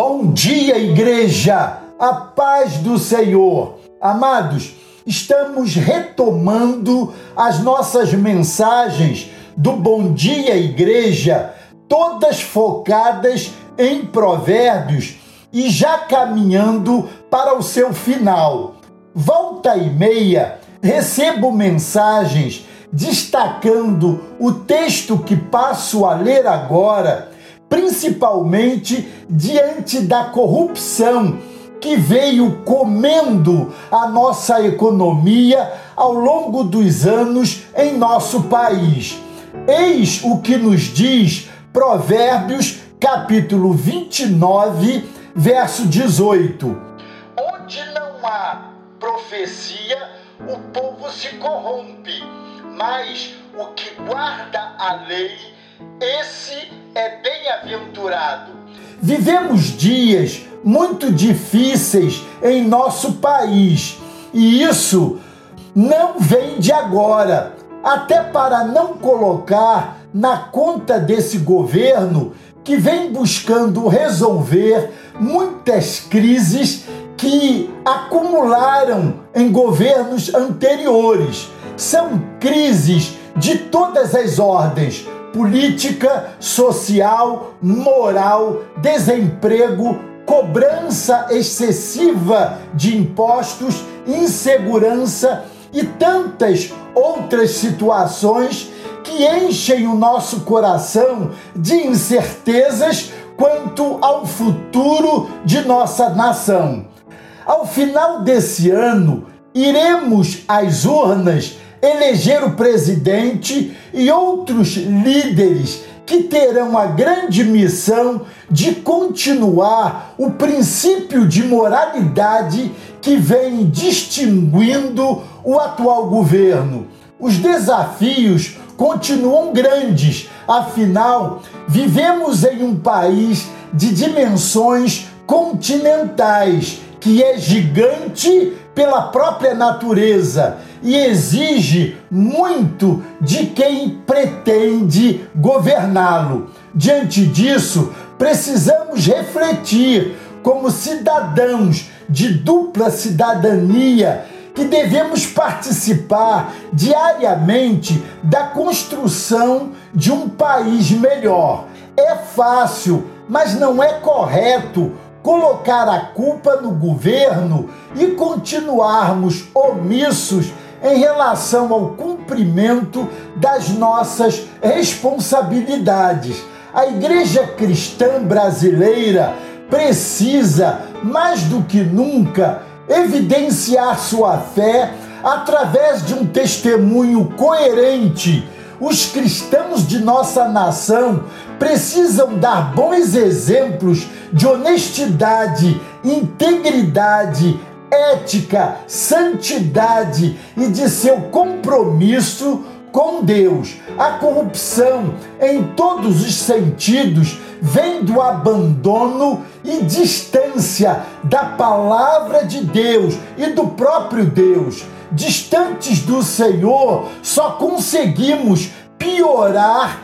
Bom dia, igreja! A paz do Senhor. Amados, estamos retomando as nossas mensagens do Bom Dia, Igreja, todas focadas em Provérbios e já caminhando para o seu final. Volta e meia, recebo mensagens destacando o texto que passo a ler agora principalmente diante da corrupção que veio comendo a nossa economia ao longo dos anos em nosso país. Eis o que nos diz Provérbios, capítulo 29, verso 18. Onde não há profecia, o povo se corrompe, mas o que guarda a lei, esse é bem-aventurado. Vivemos dias muito difíceis em nosso país e isso não vem de agora. Até para não colocar na conta desse governo que vem buscando resolver muitas crises que acumularam em governos anteriores. São crises de todas as ordens, política, social, moral, desemprego, cobrança excessiva de impostos, insegurança e tantas outras situações que enchem o nosso coração de incertezas quanto ao futuro de nossa nação. Ao final desse ano, iremos às urnas eleger o presidente e outros líderes que terão a grande missão de continuar o princípio de moralidade que vem distinguindo o atual governo. Os desafios continuam grandes, afinal, vivemos em um país de dimensões continentais, que é gigante pela própria natureza e exige muito de quem pretende governá-lo. Diante disso, precisamos refletir como cidadãos de dupla cidadania que devemos participar diariamente da construção de um país melhor. É fácil, mas não é correto colocar a culpa no governo e continuarmos omissos em relação ao cumprimento das nossas responsabilidades. A Igreja Cristã Brasileira precisa, mais do que nunca, evidenciar sua fé através de um testemunho coerente. Os cristãos de nossa nação precisam dar bons exemplos de honestidade, integridade, ética, santidade e de seu compromisso com Deus. A corrupção, em todos os sentidos, vem do abandono e distância da palavra de Deus e do próprio Deus. Distantes do Senhor, só conseguimos piorar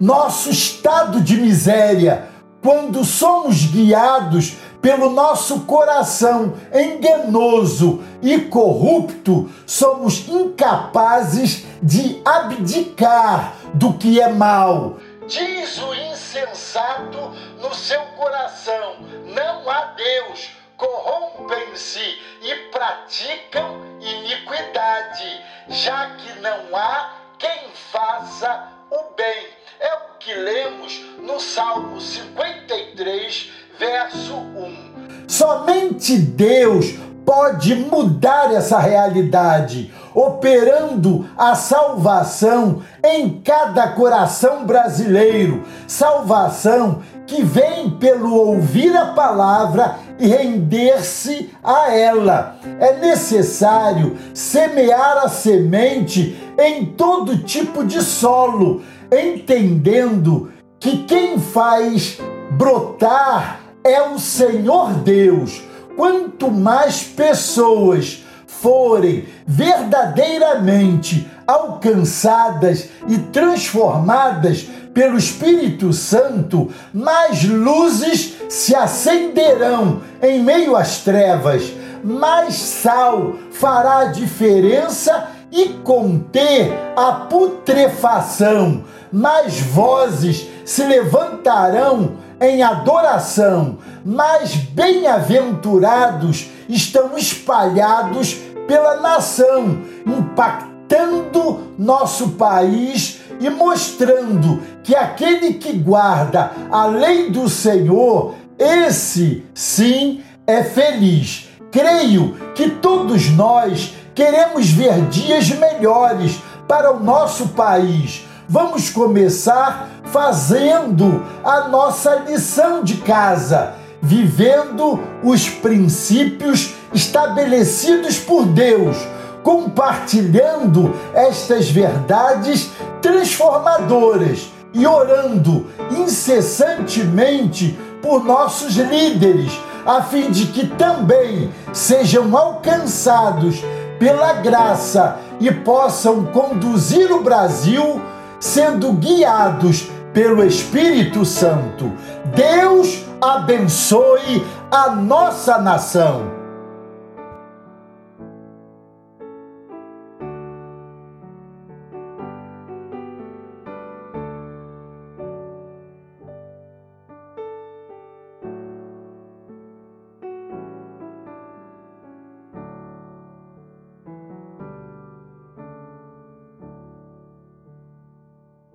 nosso estado de miséria quando somos guiados pelo nosso coração enganoso e corrupto, somos incapazes de abdicar do que é mal. Diz o insensato no seu coração: não há Deus. Corrompem-se e praticam iniquidade, já que não há quem faça o bem. É o que lemos no Salmo 53, verso 1. Somente Deus pode mudar essa realidade, operando a salvação em cada coração brasileiro. Salvação que vem pelo ouvir a palavra e render-se a ela. É necessário semear a semente em todo tipo de solo, entendendo que quem faz brotar é o Senhor Deus. Quanto mais pessoas forem verdadeiramente alcançadas e transformadas pelo Espírito Santo, mais luzes se acenderão em meio às trevas, mais sal fará diferença e conter a putrefação, mais vozes se levantarão em adoração, mais bem-aventurados estão espalhados pela nação, impactando nosso país e mostrando que aquele que guarda a lei do Senhor, esse sim é feliz. Creio que todos nós queremos ver dias melhores para o nosso país. Vamos começar fazendo a nossa lição de casa, vivendo os princípios estabelecidos por Deus, compartilhando estas verdades transformadoras e orando incessantemente por nossos líderes, a fim de que também sejam alcançados pela graça e possam conduzir o Brasil sendo guiados pelo Espírito Santo. Deus abençoe a nossa nação.